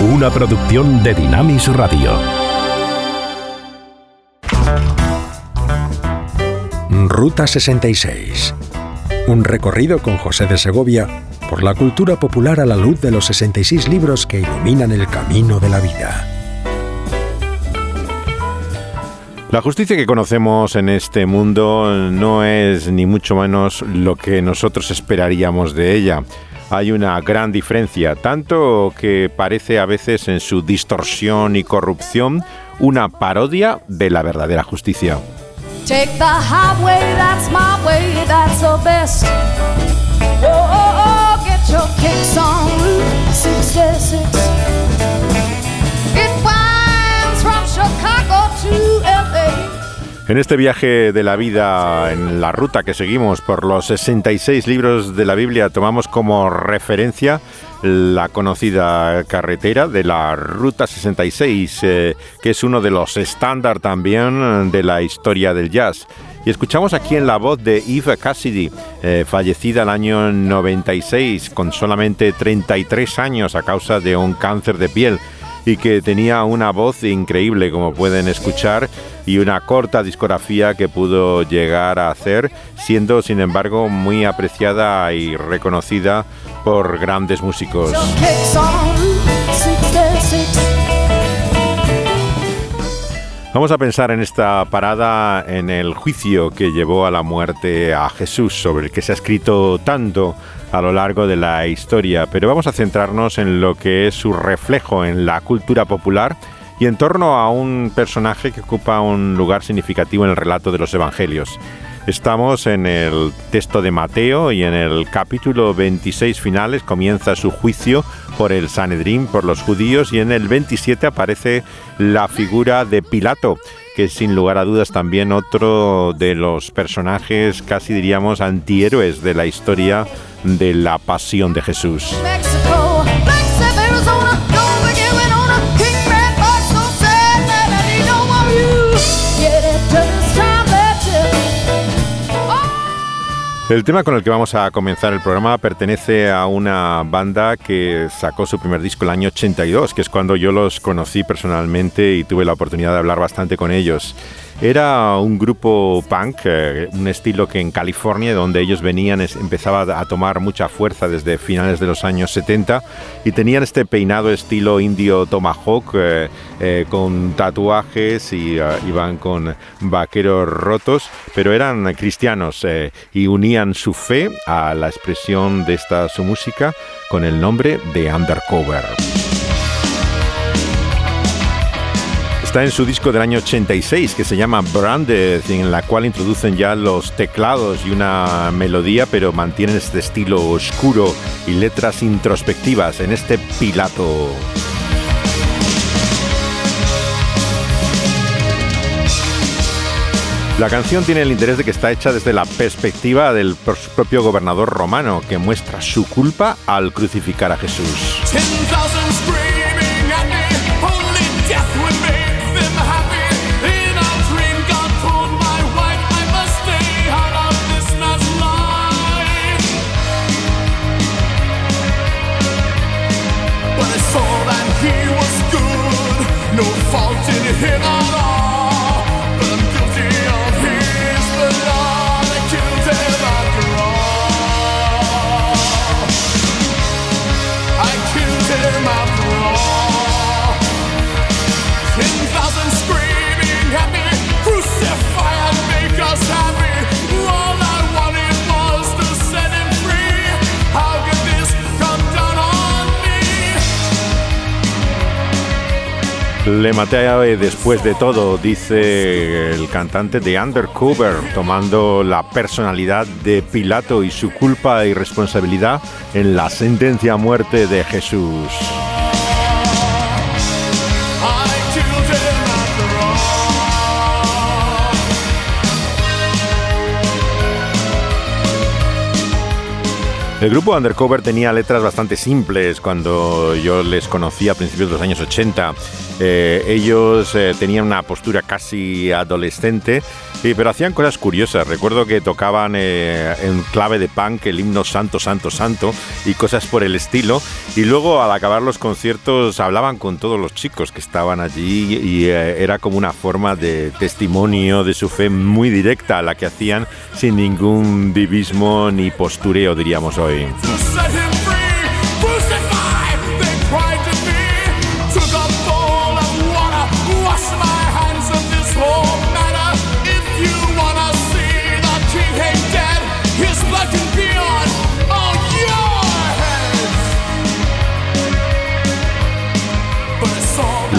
una producción de Dinamis Radio. Ruta 66. Un recorrido con José de Segovia por la cultura popular a la luz de los 66 libros que iluminan el camino de la vida. La justicia que conocemos en este mundo no es ni mucho menos lo que nosotros esperaríamos de ella. Hay una gran diferencia, tanto que parece a veces en su distorsión y corrupción una parodia de la verdadera justicia. En este viaje de la vida, en la ruta que seguimos por los 66 libros de la Biblia, tomamos como referencia la conocida carretera de la Ruta 66, eh, que es uno de los estándar también de la historia del jazz. Y escuchamos aquí en la voz de Eve Cassidy, eh, fallecida el año 96 con solamente 33 años a causa de un cáncer de piel y que tenía una voz increíble, como pueden escuchar, y una corta discografía que pudo llegar a hacer, siendo sin embargo muy apreciada y reconocida por grandes músicos. Vamos a pensar en esta parada en el juicio que llevó a la muerte a Jesús, sobre el que se ha escrito tanto a lo largo de la historia, pero vamos a centrarnos en lo que es su reflejo en la cultura popular y en torno a un personaje que ocupa un lugar significativo en el relato de los evangelios. Estamos en el texto de Mateo y en el capítulo 26 finales comienza su juicio por el Sanedrín, por los judíos, y en el 27 aparece la figura de Pilato, que sin lugar a dudas también otro de los personajes, casi diríamos, antihéroes de la historia de la pasión de Jesús. El tema con el que vamos a comenzar el programa pertenece a una banda que sacó su primer disco el año 82, que es cuando yo los conocí personalmente y tuve la oportunidad de hablar bastante con ellos. Era un grupo punk, eh, un estilo que en California, donde ellos venían, empezaba a tomar mucha fuerza desde finales de los años 70 y tenían este peinado estilo indio tomahawk eh, eh, con tatuajes y iban con vaqueros rotos, pero eran cristianos y unían su fe a la expresión de esta su música con el nombre de Undercover. Está en su disco del año 86 que se llama Branded, en la cual introducen ya los teclados y una melodía, pero mantienen este estilo oscuro y letras introspectivas en este Pilato. La canción tiene el interés de que está hecha desde la perspectiva del propio gobernador romano, que muestra su culpa al crucificar a Jesús. Le maté después de todo, dice el cantante de Undercover, tomando la personalidad de Pilato y su culpa y responsabilidad en la sentencia a muerte de Jesús. El grupo Undercover tenía letras bastante simples cuando yo les conocí a principios de los años 80. Eh, ellos eh, tenían una postura casi adolescente Sí, pero hacían cosas curiosas. Recuerdo que tocaban eh, en clave de punk el himno Santo, Santo, Santo y cosas por el estilo. Y luego al acabar los conciertos hablaban con todos los chicos que estaban allí y eh, era como una forma de testimonio de su fe muy directa, la que hacían sin ningún divismo ni postureo, diríamos hoy.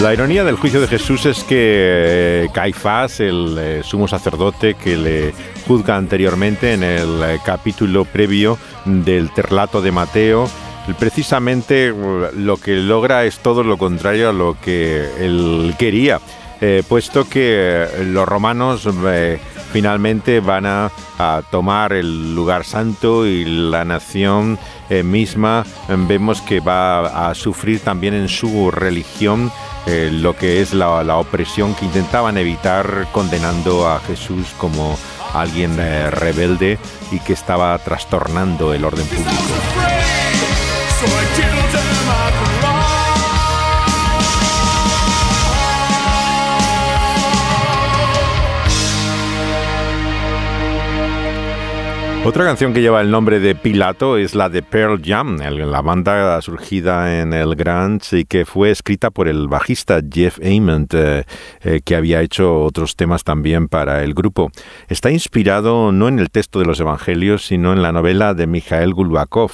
La ironía del juicio de Jesús es que eh, Caifás, el eh, sumo sacerdote que le juzga anteriormente en el eh, capítulo previo del terlato de Mateo, precisamente lo que logra es todo lo contrario a lo que él quería, puesto que los romanos finalmente van a, tomar el lugar santo y la nación misma. Vemos que va a sufrir también en su religión eh, lo que es la, la, opresión que intentaban evitar condenando a Jesús como alguien eh, rebelde y que estaba trastornando el orden público. Otra canción que lleva el nombre de Pilato es la de Pearl Jam, la banda surgida en el grunge y que fue escrita por el bajista Jeff Ament, eh, eh, que había hecho otros temas también para el grupo. Está inspirado no en el texto de los evangelios, sino en la novela de Mikhail Gulbakov,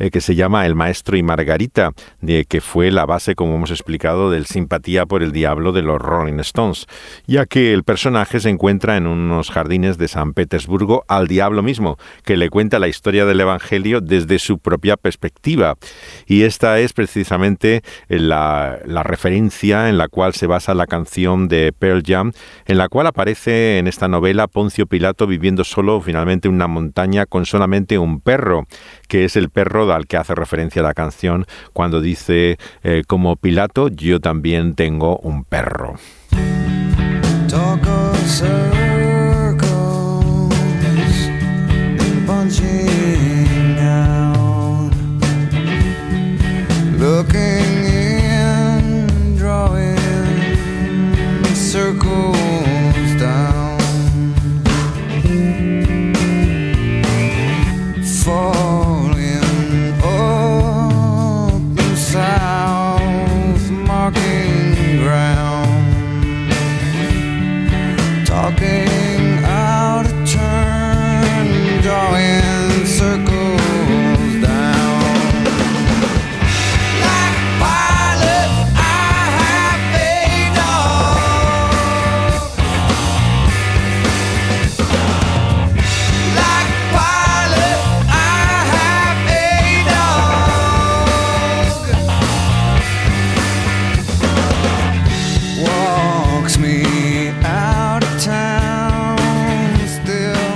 eh, que se llama El maestro y Margarita, de, que fue la base, como hemos explicado, del simpatía por el diablo de los Rolling Stones, ya que el personaje se encuentra en unos jardines de San Petersburgo al diablo mismo, que le cuenta la historia del Evangelio desde su propia perspectiva. Y esta es precisamente la, referencia en la cual se basa la canción de Pearl Jam, en la cual aparece en esta novela Poncio Pilato viviendo solo finalmente en una montaña con solamente un perro, que es el perro al que hace referencia la canción cuando dice, eh, como Pilato, yo también tengo un perro. punching out, looking.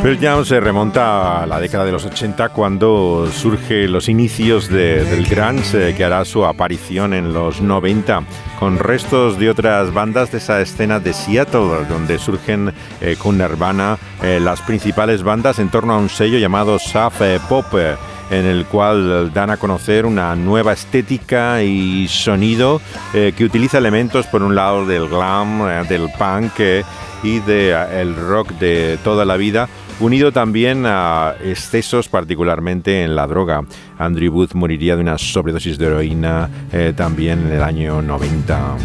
Pearl Jam se remonta a la década de los 80 cuando surge los inicios del grunge que hará su aparición en los 90 con restos de otras bandas de esa escena de Seattle donde surgen eh, con Nirvana eh, las principales bandas en torno a un sello llamado Saf Pop en el cual dan a conocer una nueva estética y sonido eh, que utiliza elementos por un lado del glam, del punk y del rock de toda la vida unido también a excesos, particularmente en la droga. Andrew Booth moriría de una sobredosis de heroína eh, también en el año 90.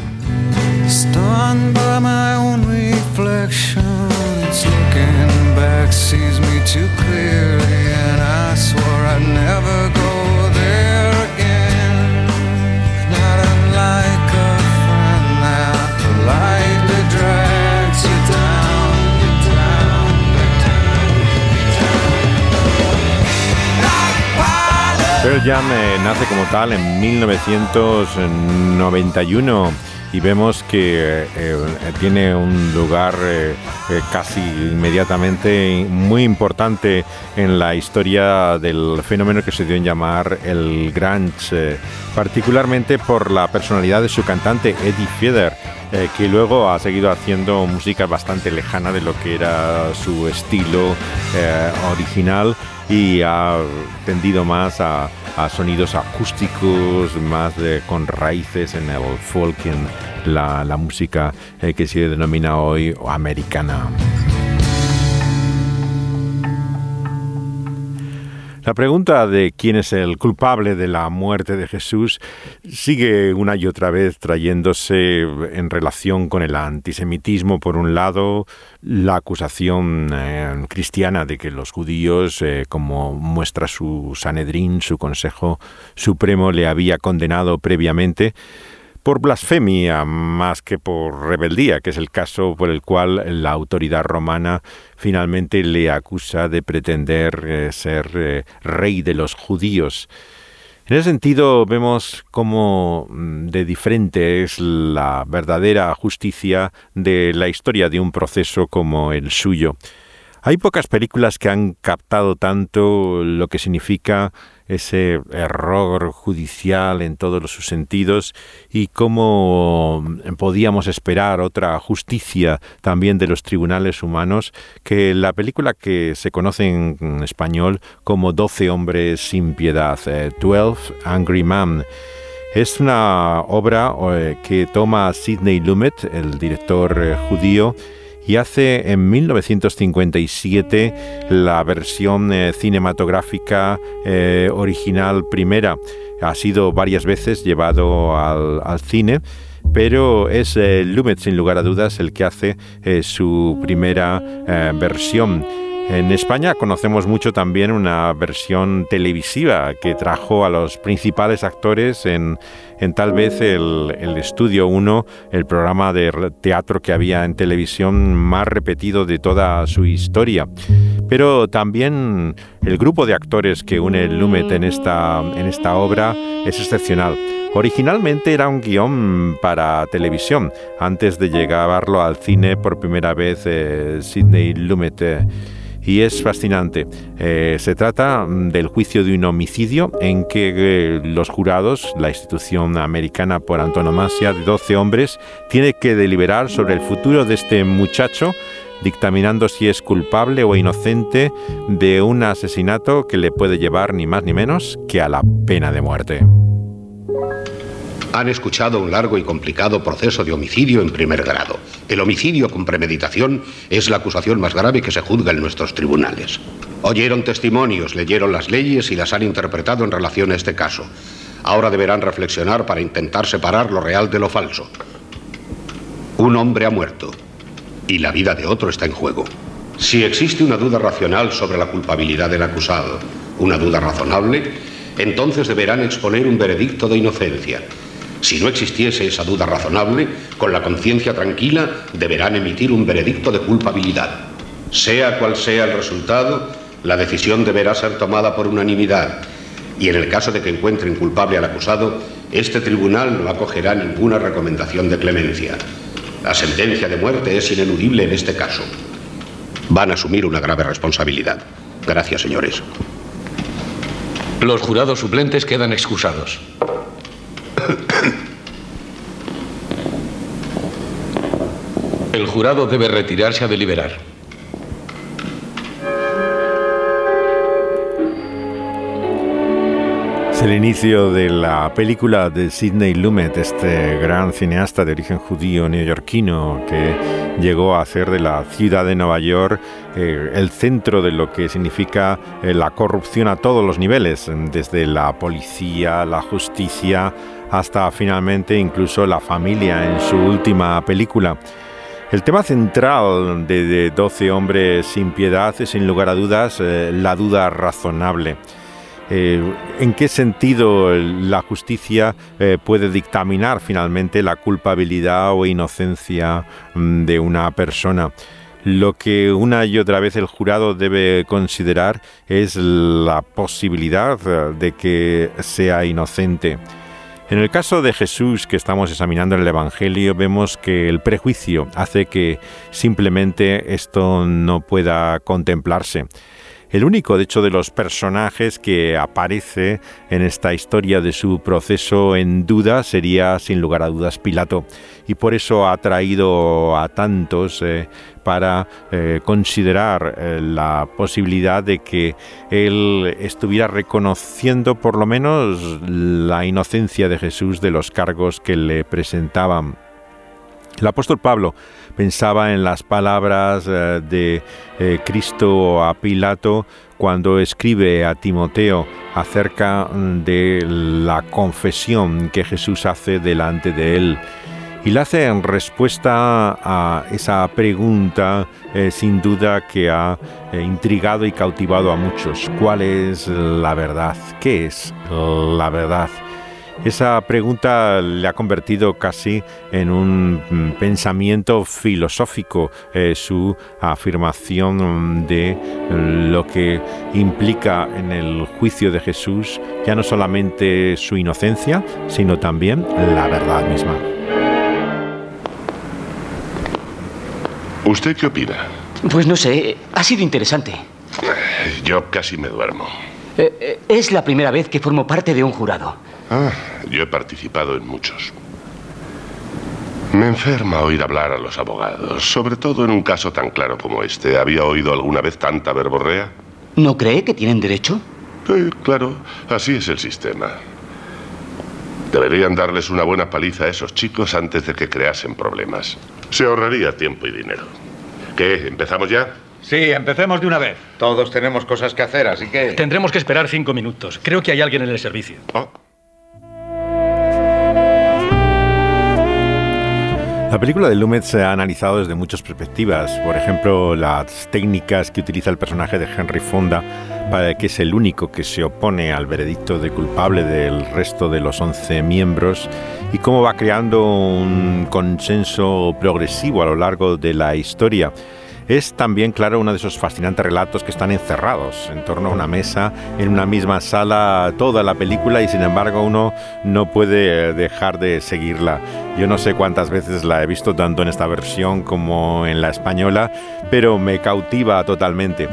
Pearl Jam eh, nace como tal en 1991 y vemos que eh, eh, tiene un lugar casi inmediatamente muy importante en la historia del fenómeno que se dio en llamar el grunge, particularmente por la personalidad de su cantante Eddie Feder eh, que luego ha seguido haciendo música bastante lejana de lo que era su estilo eh, original y ha tendido más a, sonidos acústicos, más con raíces en el folk, en la, música eh, que se denomina hoy americana. La pregunta de quién es el culpable de la muerte de Jesús sigue una y otra vez trayéndose en relación con el antisemitismo, por un lado, la acusación eh, cristiana de que los judíos, eh, como muestra su Sanedrín, su Consejo Supremo, le había condenado previamente, por blasfemia más que por rebeldía, que es el caso por el cual la autoridad romana finalmente le acusa de pretender eh, ser eh, rey de los judíos. En ese sentido vemos cómo mm, de diferente es la verdadera justicia de la historia de un proceso como el suyo. Hay pocas películas que han captado tanto lo que significa ese error judicial en todos sus sentidos y cómo podíamos esperar otra justicia también de los tribunales humanos que la película que se conoce en español como Doce hombres sin piedad, eh, Twelve Angry Men. Es una obra eh, que toma Sidney Lumet, el director eh, judío, y hace en 1957 la versión eh, cinematográfica eh, original primera. Ha sido varias veces llevado al, cine pero es eh, Lumet sin lugar a dudas el que hace su primera versión. En España conocemos mucho también una versión televisiva que trajo a los principales actores en, tal vez el, Estudio 1, el programa de teatro que había en televisión más repetido de toda su historia. Pero también el grupo de actores que une Lumet en esta, en esta obra es excepcional. Originalmente era un guion para televisión, antes de llevarlo al cine por primera vez eh, Sidney Lumet. Eh, y es fascinante. Eh, se trata mm, del juicio de un homicidio en que eh, los jurados, la institución americana por antonomasia de 12 hombres, tiene que deliberar sobre el futuro de este muchacho dictaminando si es culpable o inocente de un asesinato que le puede llevar ni más ni menos que a la pena de muerte. Han escuchado un largo y complicado proceso de homicidio en primer grado. El homicidio con premeditación es la acusación más grave que se juzga en nuestros tribunales. Oyeron testimonios, leyeron las leyes y las han interpretado en relación a este caso. Ahora deberán reflexionar para intentar separar lo real de lo falso. Un hombre ha muerto y la vida de otro está en juego. Si existe una duda racional sobre la culpabilidad del acusado, una duda razonable, entonces deberán exponer un veredicto de inocencia si no existiese esa duda razonable, con la conciencia tranquila deberán emitir un veredicto de culpabilidad. Sea cual sea el resultado, la decisión deberá ser tomada por unanimidad y en el caso de que encuentren culpable al acusado, este tribunal no acogerá ninguna recomendación de clemencia. La sentencia de muerte es ineludible en este caso. Van a asumir una grave responsabilidad. Gracias, señores. Los jurados suplentes quedan excusados. El jurado debe retirarse a deliberar. El inicio de la película de Sidney Lumet, este gran cineasta de origen judío neoyorquino que llegó a hacer de la ciudad de Nueva York eh, el centro de lo que significa eh, la corrupción a todos los niveles, desde la policía, la justicia, hasta finalmente incluso la familia en su última película. El tema central de, Doce hombres sin piedad es sin lugar a dudas eh, la duda razonable. Eh, ¿En qué sentido la justicia eh, puede dictaminar finalmente la culpabilidad o inocencia mm, de una persona? Lo que una y otra vez el jurado debe considerar es la posibilidad de que sea inocente. En el caso de Jesús que estamos examinando en el Evangelio, vemos que el prejuicio hace que simplemente esto no pueda contemplarse. El único, de hecho, de los personajes que aparece en esta historia de su proceso en duda sería, sin lugar a dudas, Pilato. Y por eso ha traído a tantos eh, para eh, considerar eh, la posibilidad de que él estuviera reconociendo por lo menos la inocencia de Jesús de los cargos que le presentaban. El apóstol Pablo pensaba en las palabras eh, de eh, Cristo a Pilato cuando escribe a Timoteo acerca mm, de la confesión que Jesús hace delante de él. Y la hace en respuesta a esa pregunta eh, sin duda que ha intrigado y cautivado a muchos. ¿Cuál es la verdad? ¿Qué es la verdad? Esa pregunta le ha convertido casi en un mm, pensamiento filosófico eh, su afirmación de lo que implica en el juicio de Jesús ya no solamente su inocencia, sino también la verdad misma. ¿Usted qué opina? Pues no sé, ha sido interesante. Yo casi me duermo. Eh, eh, es la primera vez que formo parte de un jurado. Ah, yo he participado en muchos. Me enferma oír hablar a los abogados, sobre todo en un caso tan claro como este. ¿Había oído alguna vez tanta verborrea? ¿No cree que tienen derecho? Sí, claro, así es el sistema. Deberían darles una buena paliza a esos chicos antes de que creasen problemas. Se ahorraría tiempo y dinero. ¿Qué? ¿Empezamos ya? Sí, empecemos de una vez. Todos tenemos cosas que hacer, así que... Tendremos que esperar cinco minutos. Creo que hay alguien en el servicio. Oh. La película de Lumet se ha analizado desde muchas perspectivas. Por ejemplo, las técnicas que utiliza el personaje de Henry Fonda, para que es el único que se opone al veredicto de culpable del resto de los 11 miembros, y cómo va creando un consenso progresivo a lo largo de la historia es también, claro, uno de esos fascinantes relatos que están encerrados en torno a una mesa, en una misma sala, toda la película y sin embargo uno no puede dejar de seguirla. Yo no sé cuántas veces la he visto tanto en esta versión como en la española, pero me cautiva totalmente.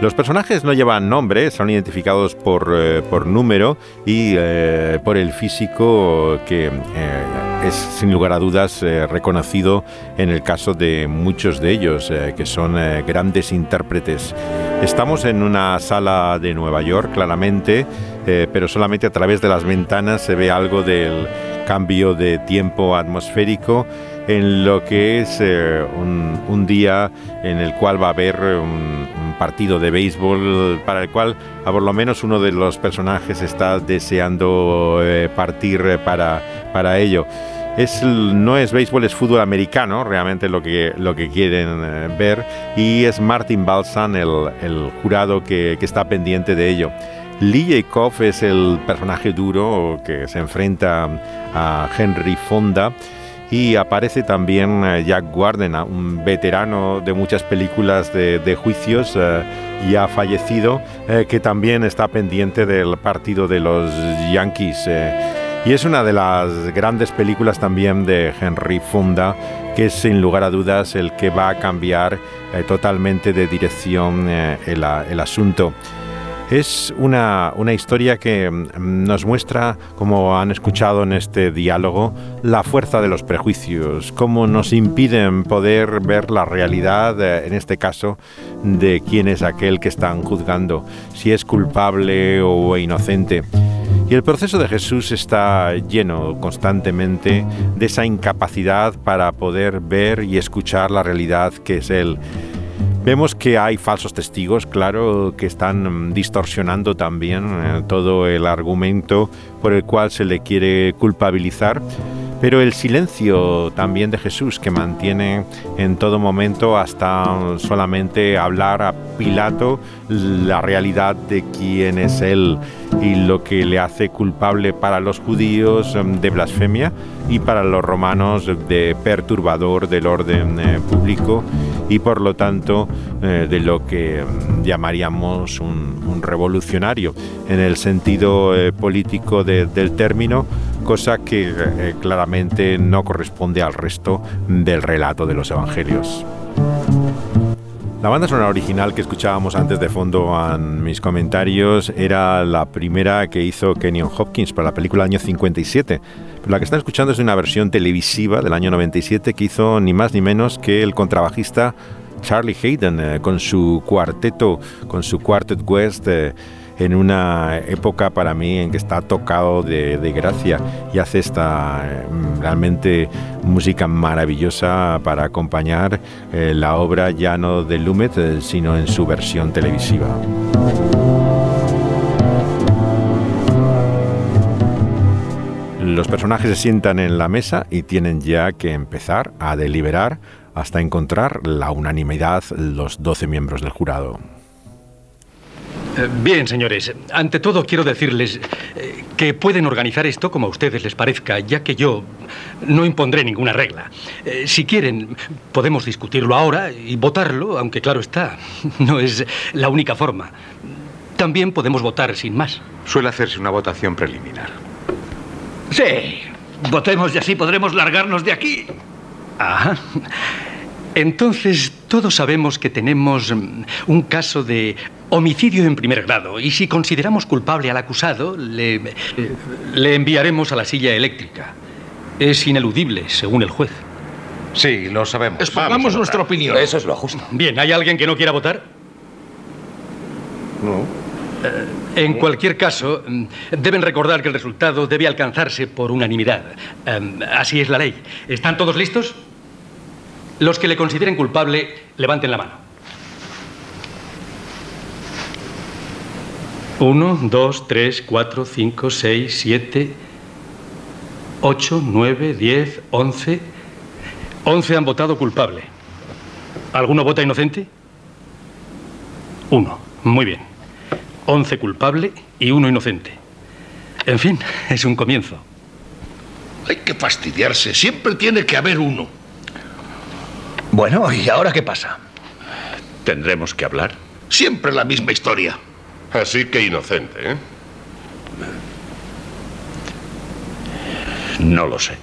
Los personajes no llevan nombre, son identificados por, eh, número y eh, por el físico que eh, es sin lugar a dudas reconocido en el caso de muchos de ellos, que son grandes intérpretes. Estamos en una sala de Nueva York, claramente, pero solamente a través de las ventanas se ve algo del cambio de tiempo atmosférico en lo que es un, día en el cual va a haber un, partido de béisbol para el cual a por lo menos uno de los personajes está deseando eh, partir eh, para, para ello. Es, no es béisbol, es fútbol americano, realmente lo que, lo que quieren eh, ver, y es Martin Balsan el, el jurado que, que, está pendiente de ello. Lee Jacob es el personaje duro que se enfrenta a Henry Fonda y aparece también eh, Jack Warden, un veterano de muchas películas de, juicios, eh, ya fallecido, eh, que también está pendiente del partido de los Yankees. y es una de las grandes películas también de Henry Fonda, que es sin lugar a dudas el que va a cambiar totalmente de dirección el asunto. Es una, historia que mm, nos muestra, como han escuchado en este diálogo, la fuerza de los prejuicios, cómo nos impiden poder ver la realidad, eh, en este caso, de quién es aquel que están juzgando, si es culpable o inocente. Y el proceso de Jesús está lleno constantemente de esa incapacidad para poder ver y escuchar la realidad que es Él. Vemos que hay falsos testigos, claro, que están mm, distorsionando también eh, todo el argumento por el cual se le quiere culpabilizar. Pero el silencio también de Jesús que mantiene en todo momento hasta solamente hablar a Pilato la realidad de quién es Él y lo que le hace culpable para los judíos em, de blasfemia y para los romanos de perturbador del orden eh, público y por lo tanto eh, de lo que em, llamaríamos un, revolucionario en el sentido eh, político del término, cosa que claramente no corresponde al resto del relato de los evangelios. La banda sonora original que escuchábamos antes de fondo en mis comentarios era la primera que hizo Kenyon Hopkins para la película año 57. Pero la que están escuchando es una versión televisiva del año 97 que hizo ni más ni menos que el contrabajista Charlie Hayden eh, con su cuarteto, con su Quartet West. Eh, en una época para mí en que está tocado de, gracia y hace esta eh, realmente música maravillosa para acompañar eh, la obra ya no de Lumet, eh, sino en su versión televisiva. Los personajes se sientan en la mesa y tienen ya que empezar a deliberar hasta encontrar la unanimidad los 12 miembros del jurado. Eh, bien, señores. Ante todo quiero decirles eh, que pueden organizar esto como a ustedes les parezca, ya que yo no impondré ninguna regla. Eh, si quieren, podemos discutirlo ahora y votarlo, aunque claro está, no es la única forma. También podemos votar sin más. Suele hacerse una votación preliminar. Sí, votemos y así podremos largarnos de aquí. Ajá. Entonces, todos sabemos que tenemos mm, un caso de homicidio en primer grado y si consideramos culpable al acusado, le, le enviaremos a la silla eléctrica. Es ineludible, según el juez. Sí, lo sabemos. Expongamos nuestra opinión. Eso es lo justo. Bien, ¿hay alguien que no quiera votar? No. Eh, en cualquier caso, mm, deben recordar que el resultado debe alcanzarse por unanimidad. Eh, así es la ley. ¿Están todos listos? Los que le consideren culpable, levanten la mano. Uno, dos, tres, cuatro, cinco, seis, siete, ocho, nueve, diez, once. Once han votado culpable. ¿Alguno vota inocente? Uno. Muy bien. Once culpable y uno inocente. En fin, es un comienzo. Hay que fastidiarse. Siempre tiene que haber uno. Bueno, ¿y ahora qué pasa? ¿Tendremos que hablar? Siempre la misma historia. Así que inocente, ¿eh? No lo sé.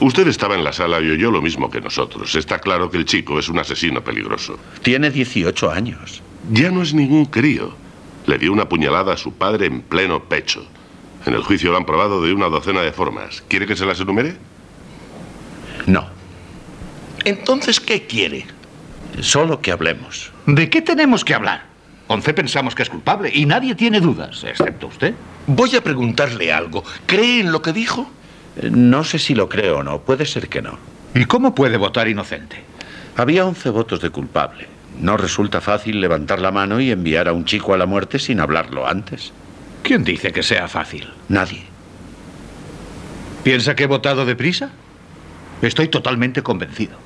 Usted estaba en la sala y oyó lo mismo que nosotros. Está claro que el chico es un asesino peligroso. Tiene 18 años. Ya no es ningún crío. Le dio una puñalada a su padre en pleno pecho. En el juicio lo han probado de una docena de formas. ¿Quiere que se las enumere? No. Entonces, ¿qué quiere? Solo que hablemos. ¿De qué tenemos que hablar? Once pensamos que es culpable y nadie tiene dudas, excepto usted. Voy a preguntarle algo. ¿Cree en lo que dijo? Eh, No sé si lo creo o no. Puede ser que no. ¿Y cómo puede votar inocente? Había 11 votos de culpable. No resulta fácil levantar la mano y enviar a un chico a la muerte sin hablarlo antes. ¿Quién dice que sea fácil? Nadie. ¿Piensa que he votado deprisa? Estoy totalmente convencido.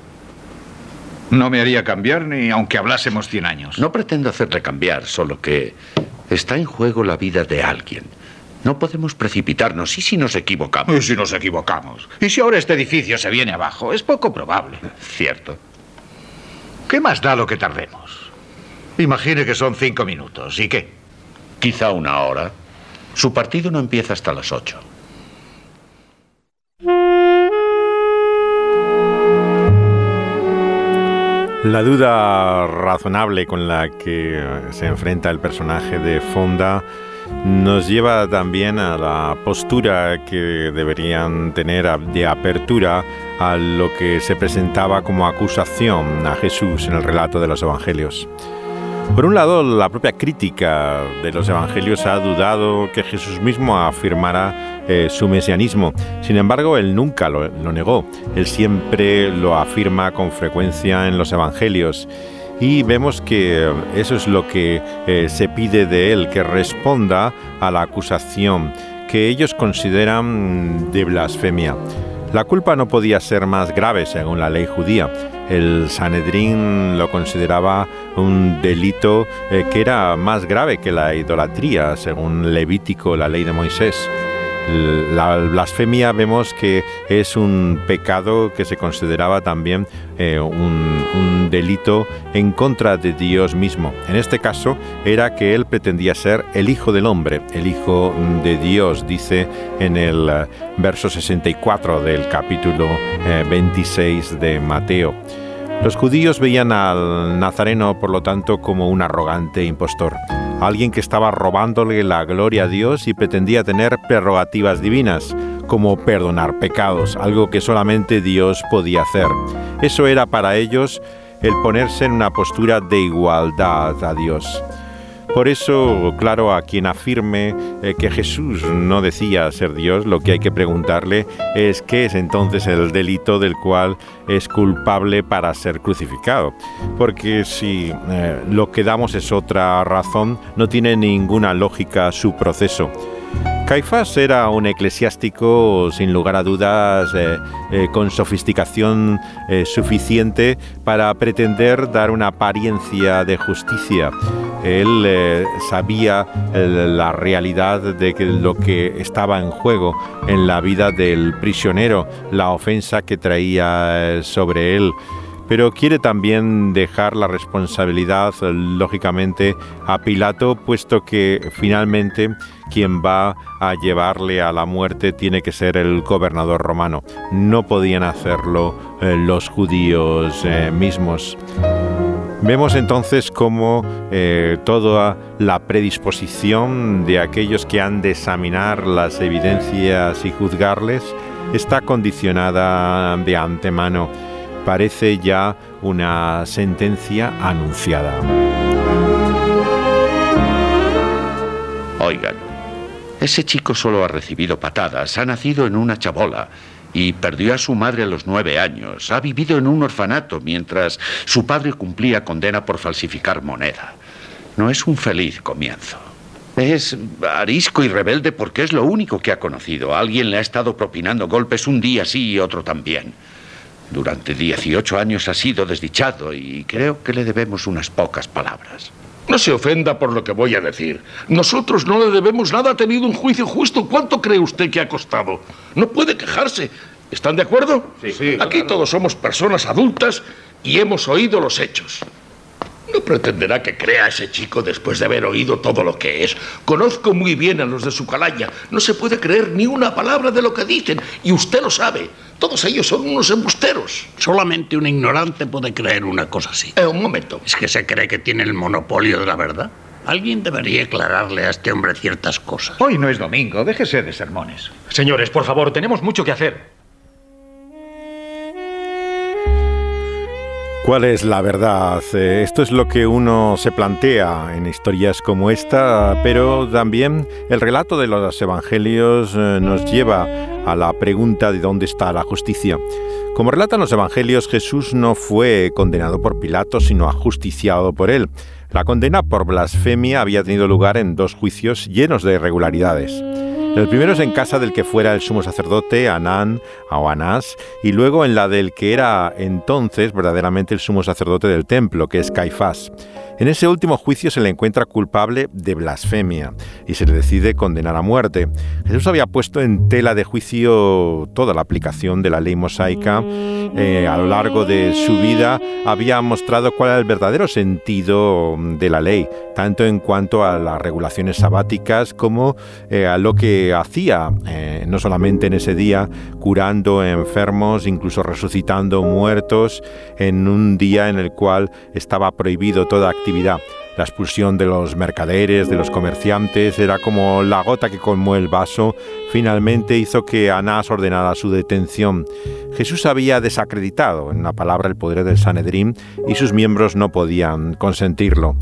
No me haría cambiar ni aunque hablásemos 100 años. No pretendo hacerle cambiar, solo que está en juego la vida de alguien. No podemos precipitarnos. ¿Y si nos equivocamos? ¿Y si nos equivocamos? ¿Y si ahora este edificio se viene abajo? Es poco probable. Cierto. ¿Qué más da lo que tardemos? Imagine que son cinco minutos. ¿Y qué? Quizá una hora. Su partido no empieza hasta las ocho. La duda razonable con la que se enfrenta el personaje de Fonda nos lleva también a la postura que deberían tener de apertura a lo que se presentaba como acusación a Jesús en el relato de los Evangelios. Por un lado, la propia crítica de los Evangelios ha dudado que Jesús mismo afirmara eh, su mesianismo. Sin embargo, él nunca lo, negó. Él siempre lo afirma con frecuencia en los Evangelios. Y vemos que eso es lo que eh, se pide de él, que responda a la acusación que ellos consideran de blasfemia. La culpa no podía ser más grave según la ley judía. El Sanedrín lo consideraba un delito eh, que era más grave que la idolatría, según Levítico, la ley de Moisés. La blasfemia vemos que es un pecado que se consideraba también eh, un, delito en contra de Dios mismo. En este caso era que él pretendía ser el Hijo del Hombre, el Hijo de Dios, dice en el uh, verso 64 del capítulo eh, 26 de Mateo. Los judíos veían al Nazareno, por lo tanto, como un arrogante impostor, alguien que estaba robándole la gloria a Dios y pretendía tener prerrogativas divinas, como perdonar pecados, algo que solamente Dios podía hacer. Eso era para ellos el ponerse en una postura de igualdad a Dios. Por eso, claro, a quien afirme eh, que Jesús no decía ser Dios, lo que hay que preguntarle es qué es entonces el delito del cual es culpable para ser crucificado. Porque si eh, lo que damos es otra razón, no tiene ninguna lógica su proceso. Caifás era un eclesiástico, sin lugar a dudas, eh, eh, con sofisticación eh, suficiente para pretender dar una apariencia de justicia. Él sabía la realidad de lo que estaba en juego en la vida del prisionero, la ofensa que traía sobre él pero quiere también dejar la responsabilidad, lógicamente, a Pilato, puesto que finalmente quien va a llevarle a la muerte tiene que ser el gobernador romano. No podían hacerlo eh, los judíos eh, mismos. Vemos entonces cómo eh, toda la predisposición de aquellos que han de examinar las evidencias y juzgarles está condicionada de antemano parece ya una sentencia anunciada. Oigan, ese chico solo ha recibido patadas, ha nacido en una chabola y perdió a su madre a los nueve años. Ha vivido en un orfanato mientras su padre cumplía condena por falsificar moneda. No es un feliz comienzo. Es arisco y rebelde porque es lo único que ha conocido. Alguien le ha estado propinando golpes un día sí y otro también. Durante 18 años ha sido desdichado y creo que le debemos unas pocas palabras. No se ofenda por lo que voy a decir. Nosotros no le debemos nada. Ha tenido un juicio justo. ¿Cuánto cree usted que ha costado? No puede quejarse. ¿Están de acuerdo? Sí, sí. Aquí todos somos personas adultas y hemos oído los hechos. No pretenderá que crea a ese chico después de haber oído todo lo que es. Conozco muy bien a los de su calaña. No se puede creer ni una palabra de lo que dicen. Y usted lo sabe. Todos ellos son unos embusteros. Solamente un ignorante puede creer una cosa así. Eh, un momento. ¿Es que se cree que tiene el monopolio de la verdad? Alguien debería aclararle a este hombre ciertas cosas. Hoy no es domingo. Déjese de sermones. Señores, por favor, tenemos mucho que hacer. ¿Cuál es la verdad? Eh, esto es lo que uno se plantea en historias como esta, pero también el relato de los evangelios eh, nos lleva a la pregunta de dónde está la justicia. Como relatan los evangelios, Jesús no fue condenado por Pilato, sino ajusticiado por él. La condena por blasfemia había tenido lugar en dos juicios llenos de irregularidades. El primero es en casa del que fuera el sumo sacerdote, Anán o Anás, y luego en la del que era entonces verdaderamente el sumo sacerdote del templo, que es Caifás. En ese último juicio se le encuentra culpable de blasfemia y se le decide condenar a muerte. Jesús había puesto en tela de juicio toda la aplicación de la ley mosaica. Eh, a lo largo de su vida había mostrado cuál era el verdadero sentido de la ley, tanto en cuanto a las regulaciones sabáticas como eh, a lo que hacía, eh, no solamente en ese día, curando enfermos, incluso resucitando muertos, en un día en el cual estaba prohibido toda actividad la expulsión de los mercaderes, de los comerciantes, era como la gota que colmó el vaso, finalmente hizo que Anás ordenara su detención. Jesús había desacreditado, en una palabra, el poder del Sanedrín y sus miembros no podían consentirlo.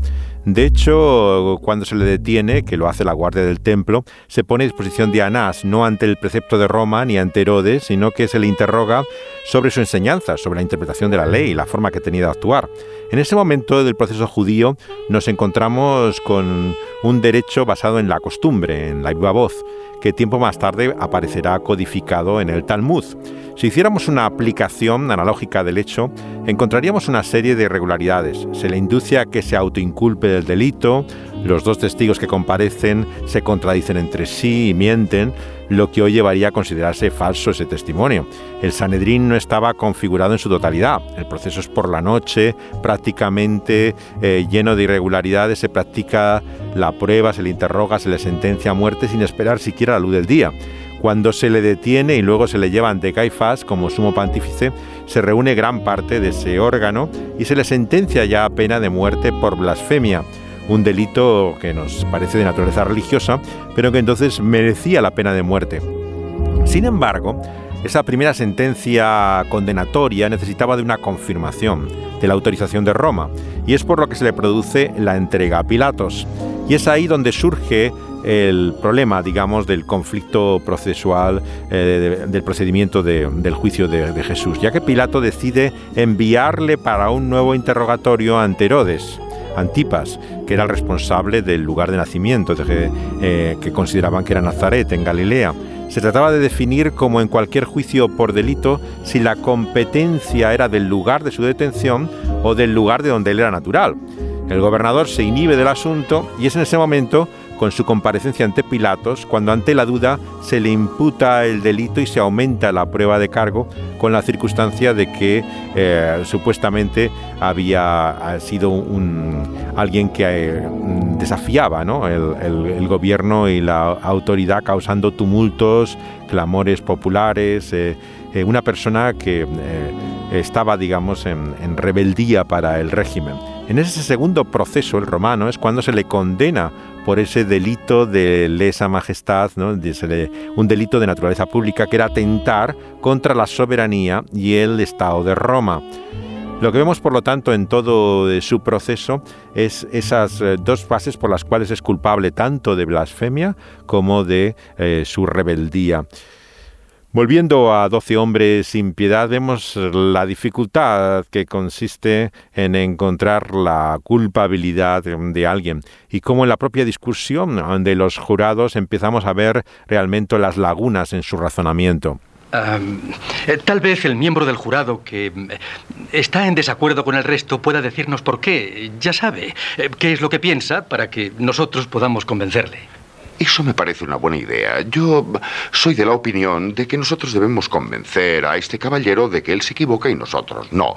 De hecho, cuando se le detiene, que lo hace la guardia del templo, se pone a disposición de Anás, no ante el precepto de Roma ni ante Herodes, sino que se le interroga sobre su enseñanza, sobre la interpretación de la ley y la forma que tenía de actuar. En ese momento del proceso judío nos encontramos con un derecho basado en la costumbre, en la viva voz, que tiempo más tarde aparecerá codificado en el Talmud. Si hiciéramos una aplicación analógica del hecho, encontraríamos una serie de irregularidades. Se le induce a que se autoinculpe del delito, los dos testigos que comparecen se contradicen entre sí y mienten, lo que hoy llevaría a considerarse falso ese testimonio. El Sanedrín no estaba configurado en su totalidad. El proceso es por la noche, prácticamente eh, lleno de irregularidades, se practica la prueba, se le interroga, se le sentencia a muerte sin esperar siquiera la luz del día. Cuando se le detiene y luego se le lleva ante Caifás como sumo pontífice, se reúne gran parte de ese órgano y se le sentencia ya a pena de muerte por blasfemia, un delito que nos parece de naturaleza religiosa, pero que entonces merecía la pena de muerte. Sin embargo, esa primera sentencia condenatoria necesitaba de una confirmación, de la autorización de Roma, y es por lo que se le produce la entrega a Pilatos. Y es ahí donde surge el problema, digamos, del conflicto procesual, eh, del procedimiento del juicio de, de, Jesús, ya que Pilato decide enviarle para un nuevo interrogatorio ante Herodes. Antipas, que era el responsable del lugar de nacimiento, de, eh, que consideraban que era Nazaret, en Galilea. Se trataba de definir, como en cualquier juicio por delito, si la competencia era del lugar de su detención o del lugar de donde él era natural. El gobernador se inhibe del asunto y es en ese momento con su comparecencia ante Pilatos, cuando ante la duda se le imputa el delito y se aumenta la prueba de cargo con la circunstancia de que eh, supuestamente había sido un, alguien que eh, desafiaba el, gobierno y la autoridad causando tumultos, clamores populares, eh, una persona que estaba, digamos, en rebeldía para el régimen. En ese segundo proceso, el romano, es cuando se le condena por ese delito de lesa majestad, un delito de naturaleza pública que era atentar contra la soberanía y el Estado de Roma. Lo que vemos, por lo tanto, en todo su proceso es esas eh, dos fases por las cuales es culpable tanto de blasfemia como de eh, su rebeldía. Volviendo a Doce hombres sin piedad, vemos la dificultad que consiste en encontrar la culpabilidad de alguien y cómo en la propia discusión de los jurados empezamos a ver realmente las lagunas en su razonamiento. Eh, tal vez el miembro del jurado que eh, está en desacuerdo con el resto pueda decirnos por qué. Ya sabe eh, qué es lo que piensa para que nosotros podamos convencerle. Eso me parece una buena idea. Yo soy de la opinión de que nosotros debemos convencer a este caballero de que él se equivoca y nosotros no.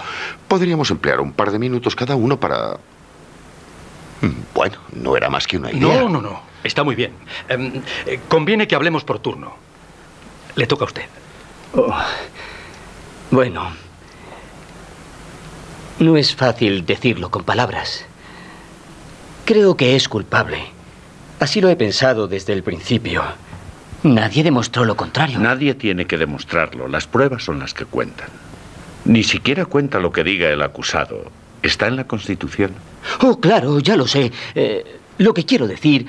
Podríamos emplear un par de minutos cada uno para... Hmm, bueno, no era más que una idea. No, no, no. Está muy bien. Em, eh, conviene que hablemos por turno. Le toca a usted. Oh. Bueno. No es fácil decirlo con palabras. Creo que es culpable. Así lo he pensado desde el principio. Nadie demostró lo contrario. Nadie tiene que demostrarlo. Las pruebas son las que cuentan. Ni siquiera cuenta lo que diga el acusado. Está en la Constitución. Oh, claro, ya lo sé. Eh, lo que quiero decir...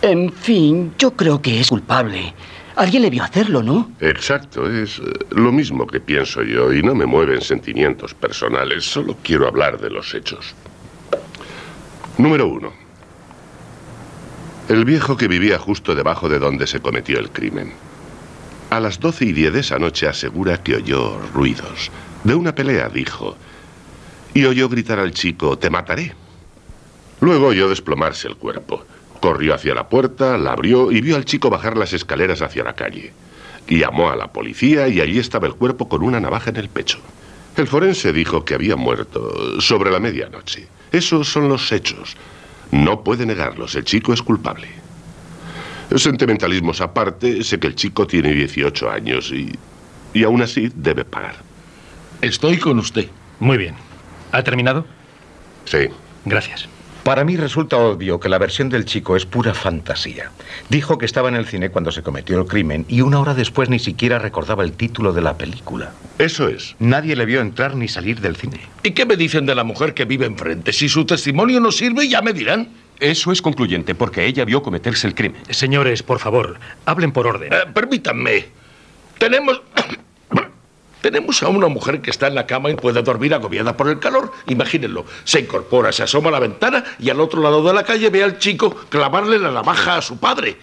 En fin, yo creo que es culpable. Alguien le vio hacerlo, ¿no? Exacto, es eh, lo mismo que pienso yo y no me mueven sentimientos personales, solo quiero hablar de los hechos. Número uno. El viejo que vivía justo debajo de donde se cometió el crimen. A las doce y diez de esa noche asegura que oyó ruidos. De una pelea, dijo. Y oyó gritar al chico, te mataré. Luego oyó desplomarse el cuerpo. Corrió hacia la puerta, la abrió y vio al chico bajar las escaleras hacia la calle. Llamó a la policía y allí estaba el cuerpo con una navaja en el pecho. El forense dijo que había muerto sobre la medianoche. Esos son los hechos. No puede negarlos, el chico es culpable. Sentimentalismos aparte, sé que el chico tiene 18 años y, y aún así debe pagar. Estoy con usted. Muy bien. ¿Ha terminado? Sí. Gracias. Para mí resulta obvio que la versión del chico es pura fantasía. Dijo que estaba en el cine cuando se cometió el crimen y una hora después ni siquiera recordaba el título de la película. Eso es. Nadie le vio entrar ni salir del cine. ¿Y qué me dicen de la mujer que vive enfrente? Si su testimonio no sirve, ya me dirán. Eso es concluyente, porque ella vio cometerse el crimen. Señores, por favor, hablen por orden. Eh, permítanme. Tenemos... Tenemos a una mujer que está en la cama y puede dormir agobiada por el calor. Imagínenlo. Se incorpora, se asoma a la ventana y al otro lado de la calle ve al chico clavarle la navaja a su padre.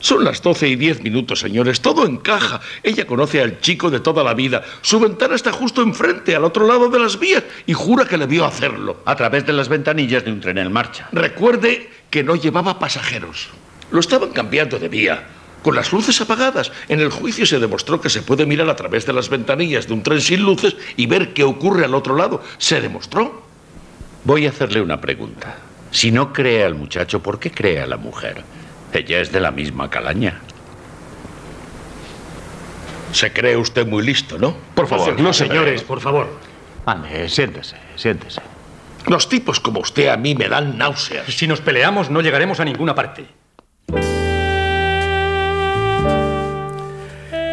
Son las doce y diez minutos, señores. Todo encaja. Ella conoce al chico de toda la vida. Su ventana está justo enfrente, al otro lado de las vías, y jura que le vio hacerlo. A través de las ventanillas de un tren en marcha. Recuerde que no llevaba pasajeros. Lo estaban cambiando de vía. Con las luces apagadas, en el juicio se demostró que se puede mirar a través de las ventanillas de un tren sin luces y ver qué ocurre al otro lado. Se demostró. Voy a hacerle una pregunta. Si no cree al muchacho, ¿por qué cree a la mujer? Ella es de la misma calaña. Se cree usted muy listo, ¿no? Por favor, no, señores, por favor. Ande, siéntese, siéntese. Los tipos como usted a mí me dan náuseas. Si nos peleamos, no llegaremos a ninguna parte.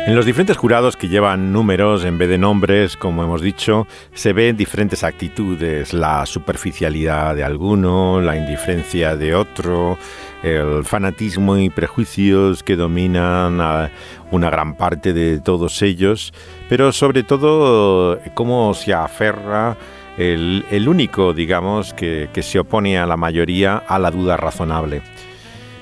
En los diferentes jurados que llevan números en vez de nombres, como hemos dicho, se ven diferentes actitudes, la superficialidad de alguno, la indiferencia de otro, el fanatismo y prejuicios que dominan a una gran parte de todos ellos, pero sobre todo cómo se aferra el, único, digamos, que se opone a la mayoría a la duda razonable.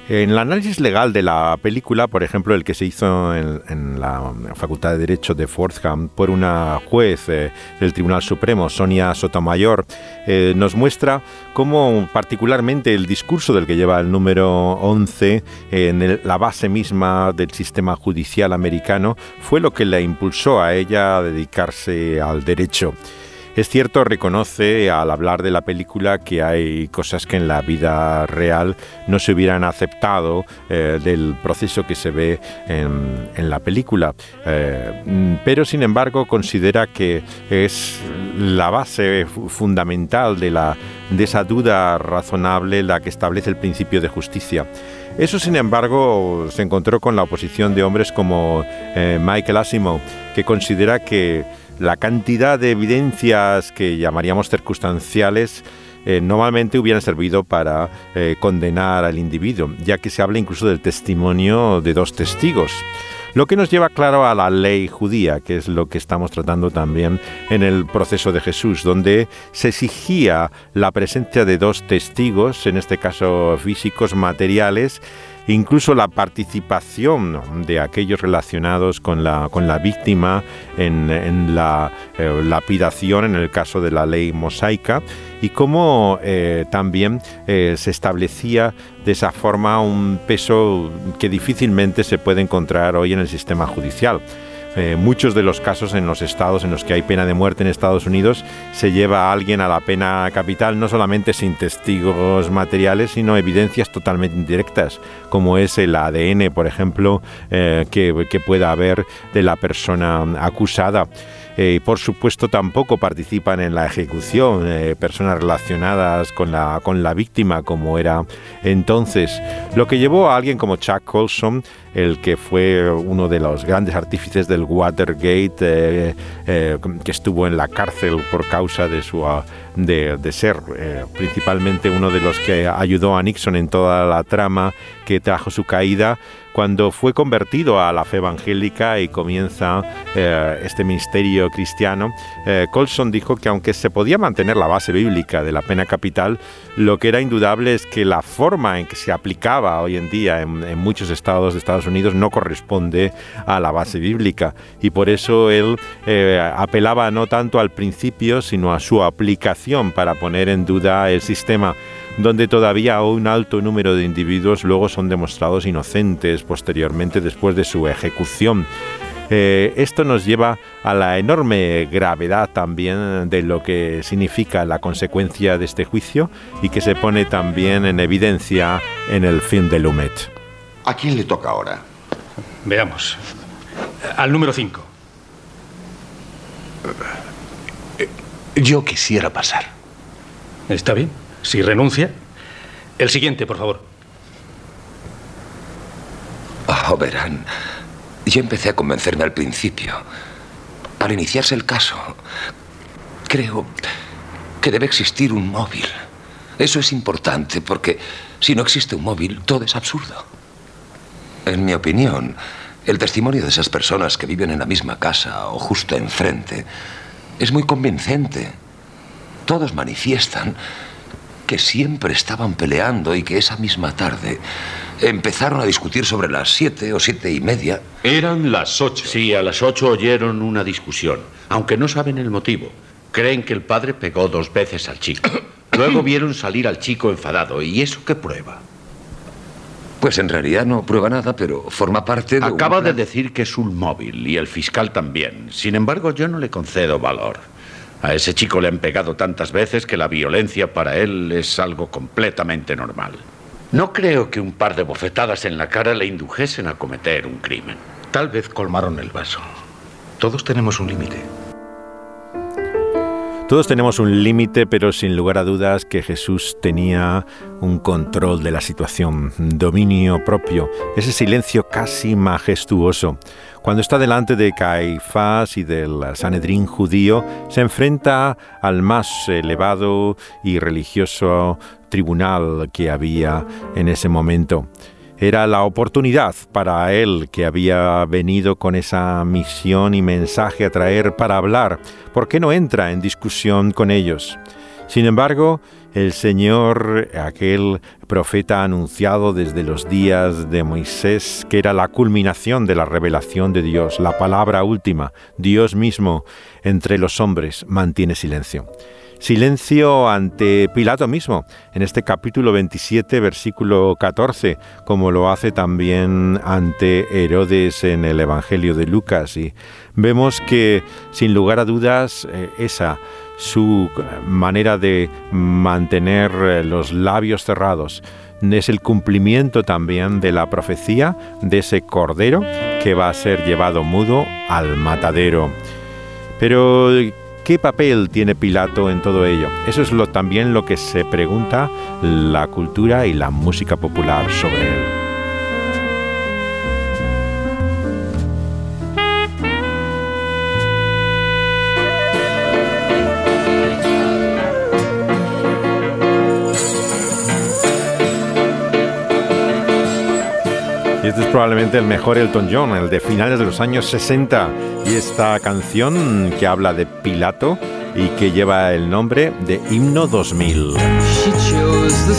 En el análisis legal de la película, por ejemplo, el que se hizo en, la Facultad de Derecho de Fordham por una juez eh, del Tribunal Supremo, Sonia Sotomayor, eh, nos muestra cómo particularmente el discurso del que lleva el número 11 en la base misma del sistema judicial americano fue lo que le impulsó a ella a dedicarse al derecho. Es cierto, reconoce al hablar de la película que hay cosas que en la vida real no se hubieran aceptado eh, del proceso que se ve en, la película, eh, pero sin embargo considera que es la base fundamental de, la, de esa duda razonable la que establece el principio de justicia. Eso, sin embargo, se encontró con la oposición de hombres como eh, Michael Asimov, que considera que la cantidad de evidencias que llamaríamos circunstanciales eh, normalmente hubieran servido para eh, condenar al individuo, ya que se habla incluso del testimonio de dos testigos. Lo que nos lleva claro a la ley judía, que es lo que estamos tratando también en el proceso de Jesús, donde se exigía la presencia de dos testigos, en este caso físicos, materiales, incluso la participación de aquellos relacionados con la, con la víctima en, la eh, lapidación en el caso de la ley mosaica y cómo eh, también eh, se establecía de esa forma un peso que difícilmente se puede encontrar hoy en el sistema judicial. Eh, muchos de los casos en los estados en los que hay pena de muerte en Estados Unidos se lleva a alguien a la pena capital no solamente sin testigos materiales, sino evidencias totalmente indirectas, como es el ADN, por ejemplo, eh, que, que pueda haber de la persona acusada. Eh, por supuesto tampoco participan en la ejecución eh, personas relacionadas con la, con la víctima como era entonces, lo que llevó a alguien como Chuck Colson, el que fue uno de los grandes artífices del Watergate, eh, que estuvo en la cárcel por causa de su de, de ser principalmente uno de los que ayudó a Nixon en toda la trama que trajo su caída cuando fue convertido a la fe evangélica y comienza eh, este ministerio cristiano, eh, Colson dijo que aunque se podía mantener la base bíblica de la pena capital, lo que era indudable es que la forma en que se aplicaba hoy en día en, muchos estados de Estados Unidos no corresponde a la base bíblica. Y por eso él eh, apelaba no tanto al principio sino a su aplicación para poner en duda el sistema donde todavía un alto número de individuos luego son demostrados inocentes posteriormente después de su ejecución. Eh, esto nos lleva a la enorme gravedad también de lo que significa la consecuencia de este juicio y que se pone también en evidencia en el film de Lumet. ¿A quién le toca ahora? Veamos. Al número 5. Yo quisiera pasar. Está bien. Si renuncia. El siguiente, por favor. Oh, verán. Yo empecé a convencerme al principio. Al iniciarse el caso, creo que debe existir un móvil. Eso es importante porque si no existe un móvil, todo es absurdo. En mi opinión, el testimonio de esas personas que viven en la misma casa o justo enfrente es muy convincente. Todos manifiestan que siempre estaban peleando y que esa misma tarde empezaron a discutir sobre las siete o siete y media. Eran las ocho. Sí, a las ocho oyeron una discusión, aunque no saben el motivo. Creen que el padre pegó dos veces al chico. Luego vieron salir al chico enfadado. ¿Y eso qué prueba? Pues en realidad no prueba nada, pero forma parte de... Acaba de decir que es un móvil y el fiscal también. Sin embargo, yo no le concedo valor. A ese chico le han pegado tantas veces que la violencia para él es algo completamente normal. No creo que un par de bofetadas en la cara le indujesen a cometer un crimen. Tal vez colmaron el vaso. Todos tenemos un límite. Todos tenemos un límite, pero sin lugar a dudas que Jesús tenía un control de la situación, dominio propio, ese silencio casi majestuoso. Cuando está delante de Caifás y del Sanedrín judío, se enfrenta al más elevado y religioso tribunal que había en ese momento. Era la oportunidad para él que había venido con esa misión y mensaje a traer para hablar. ¿Por qué no entra en discusión con ellos? Sin embargo, el Señor, aquel profeta anunciado desde los días de Moisés, que era la culminación de la revelación de Dios, la palabra última, Dios mismo entre los hombres, mantiene silencio silencio ante Pilato mismo, en este capítulo 27, versículo 14, como lo hace también ante Herodes en el Evangelio de Lucas. Y vemos que, sin lugar a dudas, eh, esa su manera de mantener eh, los labios cerrados, es el cumplimiento también de la profecía de ese cordero que va a ser llevado mudo al matadero. Pero ¿Qué papel tiene Pilato en todo ello? Eso es lo, también lo que se pregunta la cultura y la música popular sobre él. Probablemente el mejor Elton John, el de finales de los años 60. Y esta canción que habla de Pilato y que lleva el nombre de Himno 2000. She chose the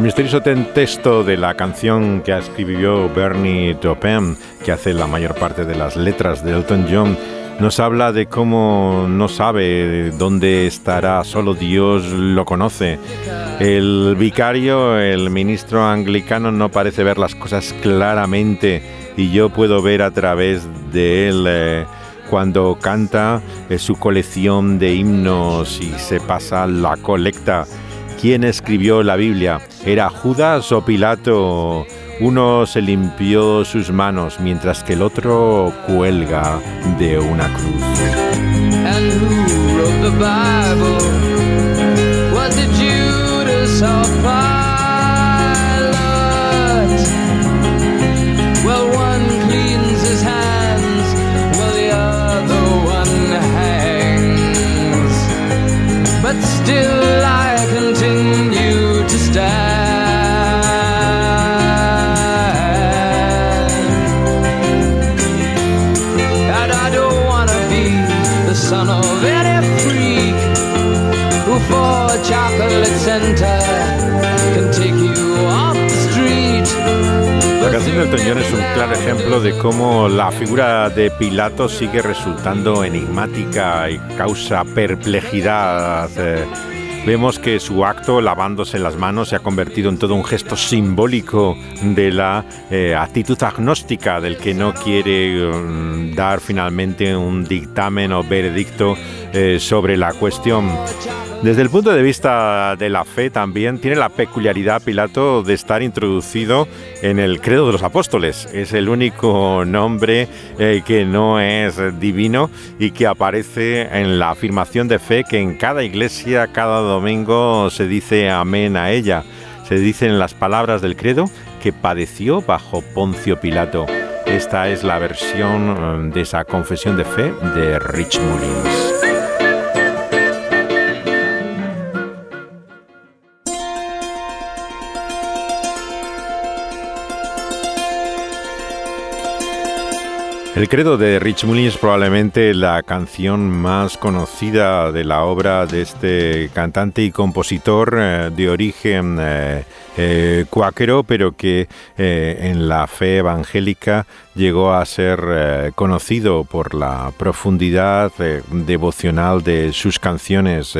misterioso texto de la canción que escribió Bernie Taupin, que hace la mayor parte de las letras de Elton John, nos habla de cómo no sabe dónde estará, solo Dios lo conoce. El vicario, el ministro anglicano, no parece ver las cosas claramente y yo puedo ver a través de él. Eh, cuando canta eh, su colección de himnos y se pasa la colecta quién escribió la Biblia. ¿Era Judas o Pilato? Uno se limpió sus manos mientras que el otro cuelga de una cruz. And who wrote the Bible? Was it Judas or Pilate? Well, one cleans his hands, while the other one hangs. But still I la canción de Elton es un claro ejemplo de cómo la figura de Pilato sigue resultando enigmática y causa perplejidad eh, vemos que su acto, lavándose las manos, se ha convertido en todo un gesto simbólico de la eh, actitud agnóstica del que no quiere mm, dar finalmente un dictamen o veredicto eh, sobre la cuestión. Desde el punto de vista de la fe también tiene la peculiaridad Pilato de estar introducido en el credo de los apóstoles. Es el único nombre eh, que no es divino y que aparece en la afirmación de fe que en cada iglesia, cada domingo se dice amén a ella. Se dicen las palabras del credo que padeció bajo Poncio Pilato. Esta es la versión eh, de esa confesión de fe de Rich Mullins. El credo de Rich Mullins es probablemente la canción más conocida de la obra de este cantante y compositor eh, de origen eh, eh, cuáquero, pero que en la fe evangélica llegó a ser conocido por la profundidad devocional de sus canciones.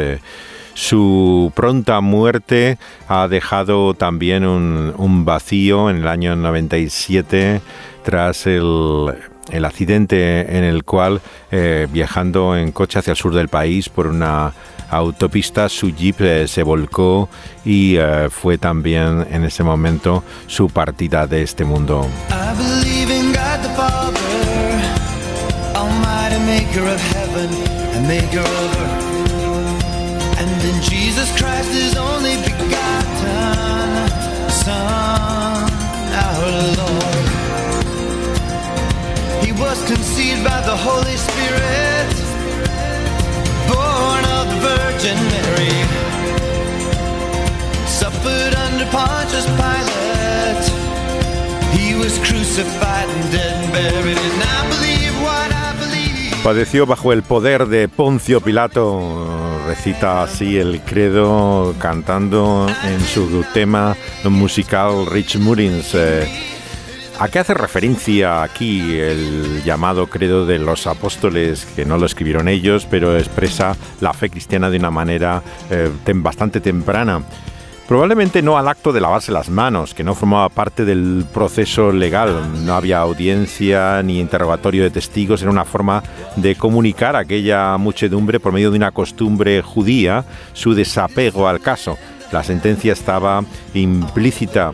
Su pronta muerte ha dejado también un, un, vacío en el año 97 tras el el accidente en el cual, eh, viajando en coche hacia el sur del país por una autopista, su jeep eh, se volcó y eh, fue también en ese momento su partida de este mundo. Was conceived by the Holy Spirit, born of the Virgin Mary, suffered under Pontius Pilate. He was crucified and dead and buried, and I believe what I believe. Padeció bajo el poder de Poncio Pilato, recita así el credo cantando en su tema musical Rich Mullins. Eh, ¿A qué hace referencia aquí el llamado credo de los apóstoles, que no lo escribieron ellos, pero expresa la fe cristiana de una manera eh, bastante temprana? Probablemente no al acto de lavarse las manos, que no formaba parte del proceso legal. No había audiencia ni interrogatorio de testigos, era una forma de comunicar a aquella muchedumbre por medio de una costumbre judía su desapego al caso. La sentencia estaba implícita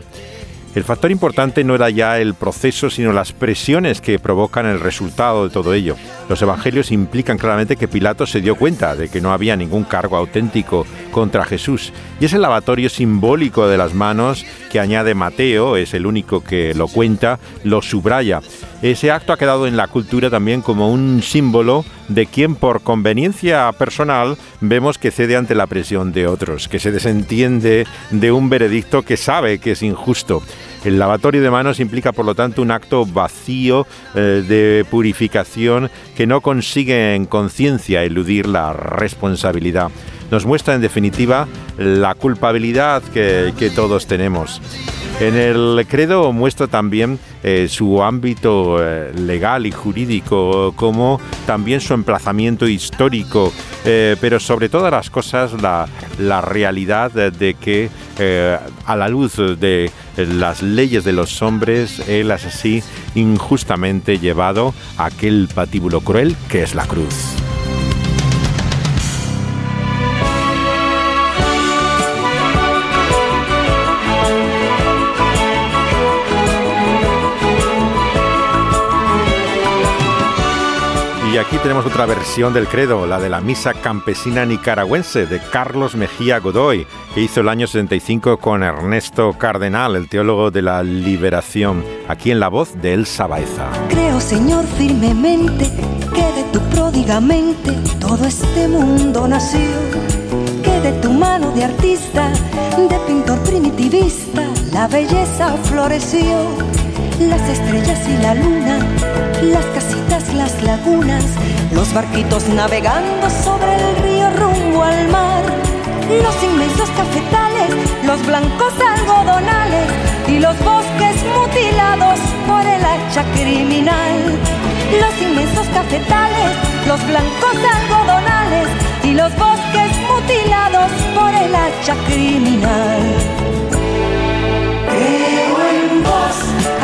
el factor importante no era ya el proceso, sino las presiones que provocan el resultado de todo ello. Los evangelios implican claramente que Pilato se dio cuenta de que no había ningún cargo auténtico contra Jesús. Y ese lavatorio simbólico de las manos que añade Mateo, es el único que lo cuenta, lo subraya. Ese acto ha quedado en la cultura también como un símbolo de quien por conveniencia personal vemos que cede ante la presión de otros, que se desentiende de un veredicto que sabe que es injusto. El lavatorio de manos implica, por lo tanto, un acto vacío eh, de purificación que no consigue en conciencia eludir la responsabilidad. Nos muestra, en definitiva, la culpabilidad que, que todos tenemos. En el credo muestra también eh, su ámbito eh, legal y jurídico, como también su emplazamiento histórico, eh, pero sobre todas las cosas la, la realidad de que a la luz de las leyes de los hombres, él es así injustamente llevado a aquel patíbulo cruel que es la cruz. Y aquí tenemos otra versión del credo, la de la misa campesina nicaragüense de Carlos Mejía Godoy, que hizo el año 75 con Ernesto Cardenal, el teólogo de la liberación, aquí en la voz de Elsa Baeza. Creo, Señor, firmemente que de tu pródigamente todo este mundo nació, que de tu mano de artista, de pintor primitivista, la belleza floreció las estrellas y la luna, las casitas, las lagunas, los barquitos navegando sobre el río rumbo al mar, los inmensos cafetales, los blancos algodonales y los bosques mutilados por el hacha criminal. Los inmensos cafetales, los blancos algodonales y los bosques mutilados por el hacha criminal. En vos,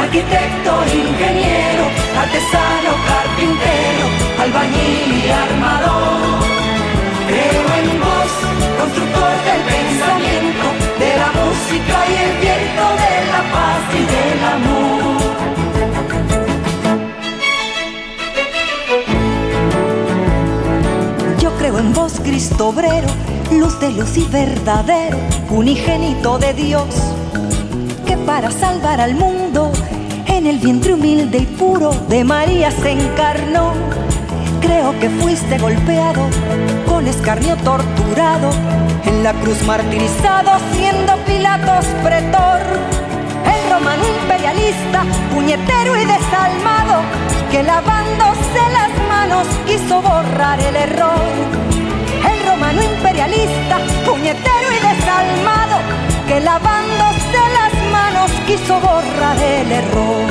arquitecto, ingeniero, artesano, carpintero, albañil y armador. Creo en vos, constructor del pensamiento, de la música y el viento, de la paz y del amor. Yo creo en vos, Cristo obrero, luz de luz y verdadero, unigénito de Dios, para salvar al mundo en el vientre humilde y puro de María se encarnó. Creo que fuiste golpeado, con escarnio torturado, en la cruz martirizado, siendo Pilatos pretor. El romano imperialista, puñetero y desalmado, que lavándose las manos quiso borrar el error. El romano imperialista, puñetero y desalmado, que lavándose quiso borrar el error.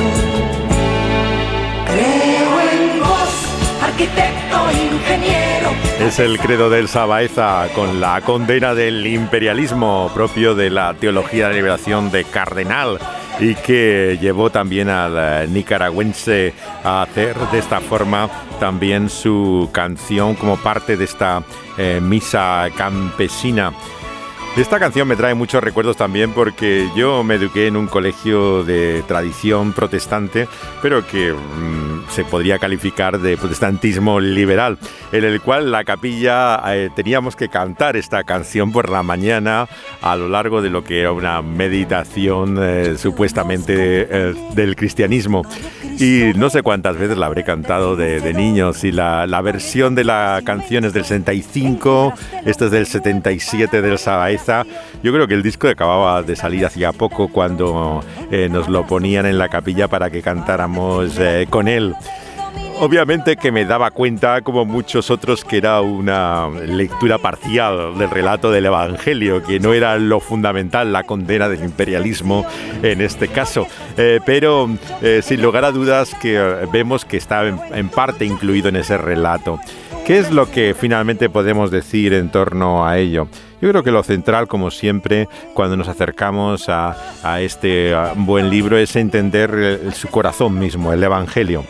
Creo en vos, arquitecto, ingeniero. Es el credo del Sabaeza con la condena del imperialismo propio de la teología de liberación de Cardenal y que llevó también al eh, nicaragüense a hacer de esta forma también su canción como parte de esta eh, misa campesina. Esta canción me trae muchos recuerdos también porque yo me eduqué en un colegio de tradición protestante, pero que mm, se podría calificar de protestantismo liberal, en el cual la capilla eh, teníamos que cantar esta canción por la mañana a lo largo de lo que era una meditación eh, supuestamente eh, del cristianismo. Y no sé cuántas veces la habré cantado de, de niños y la, la versión de la canción es del 65, esto es del 77 del Sabaez yo creo que el disco acababa de salir hacía poco cuando eh, nos lo ponían en la capilla para que cantáramos eh, con él. Obviamente que me daba cuenta, como muchos otros, que era una lectura parcial del relato del Evangelio, que no era lo fundamental, la condena del imperialismo en este caso. Eh, pero sin lugar a dudas que vemos que está en parte incluido en ese relato. ¿Qué es lo que finalmente podemos decir en torno a ello? Yo creo que lo central, como siempre, cuando nos acercamos a, este buen libro, es entender su corazón mismo, el Evangelio.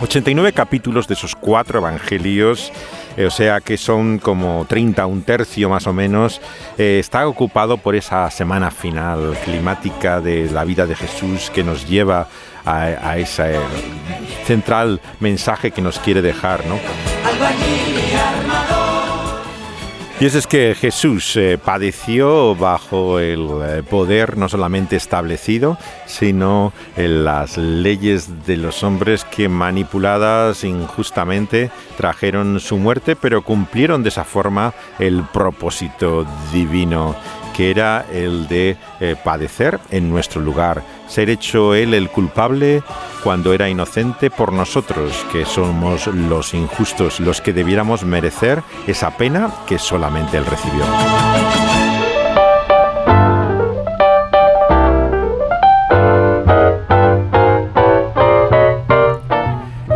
89 capítulos de esos cuatro evangelios, eh, o sea que son como 30, un tercio más o menos, eh, está ocupado por esa semana final climática de la vida de Jesús que nos lleva a, ese central mensaje que nos quiere dejar. ¿no? Y eso es que Jesús eh, padeció bajo el eh, poder no solamente establecido, sino en las leyes de los hombres que manipuladas injustamente trajeron su muerte, pero cumplieron de esa forma el propósito divino que era el de eh, padecer en nuestro lugar, ser hecho Él el culpable cuando era inocente por nosotros, que somos los injustos, los que debiéramos merecer esa pena que solamente Él recibió.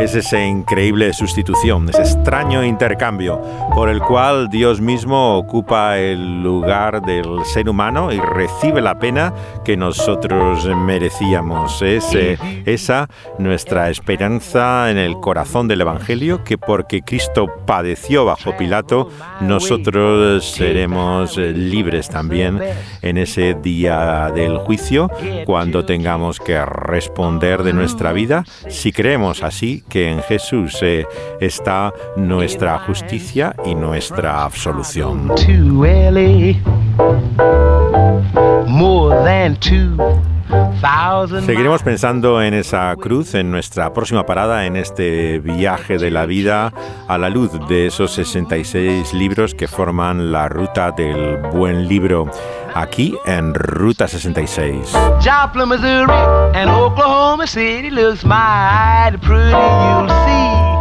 Es esa increíble sustitución, ese extraño intercambio por el cual Dios mismo ocupa el lugar del ser humano y recibe la pena que nosotros merecíamos. Es eh, esa nuestra esperanza en el corazón del Evangelio, que porque Cristo padeció bajo Pilato, nosotros seremos libres también en ese día del juicio, cuando tengamos que responder de nuestra vida, si creemos así que en Jesús eh, está nuestra justicia y nuestra absolución. Seguiremos pensando en esa cruz en nuestra próxima parada en este viaje de la vida a la luz de esos 66 libros que forman la ruta del buen libro aquí en Ruta 66. Joplin, Missouri and Oklahoma City looks mighty pretty, you'll see.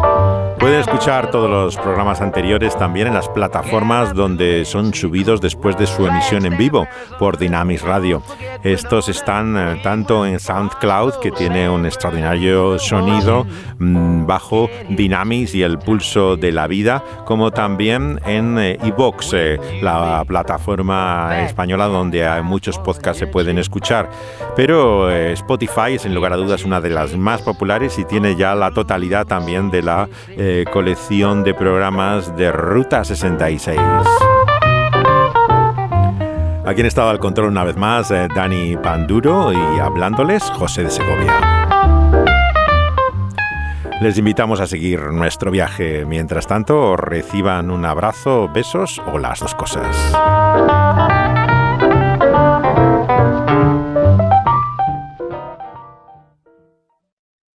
Pueden escuchar todos los programas anteriores también en las plataformas donde son subidos después de su emisión en vivo por Dynamis Radio. Estos están eh, tanto en SoundCloud, que tiene un extraordinario sonido mm, bajo Dynamis y el pulso de la vida, como también en iVox, eh, la plataforma española donde hay muchos podcasts se pueden escuchar. Pero eh, Spotify es en lugar a dudas una de las más populares y tiene ya la totalidad también de la colección de programas de Ruta 66. Aquí han estado al control una vez más eh, Dani Panduro y hablándoles José de Segovia. Les invitamos a seguir nuestro viaje. Mientras tanto, reciban un abrazo, besos o las dos cosas.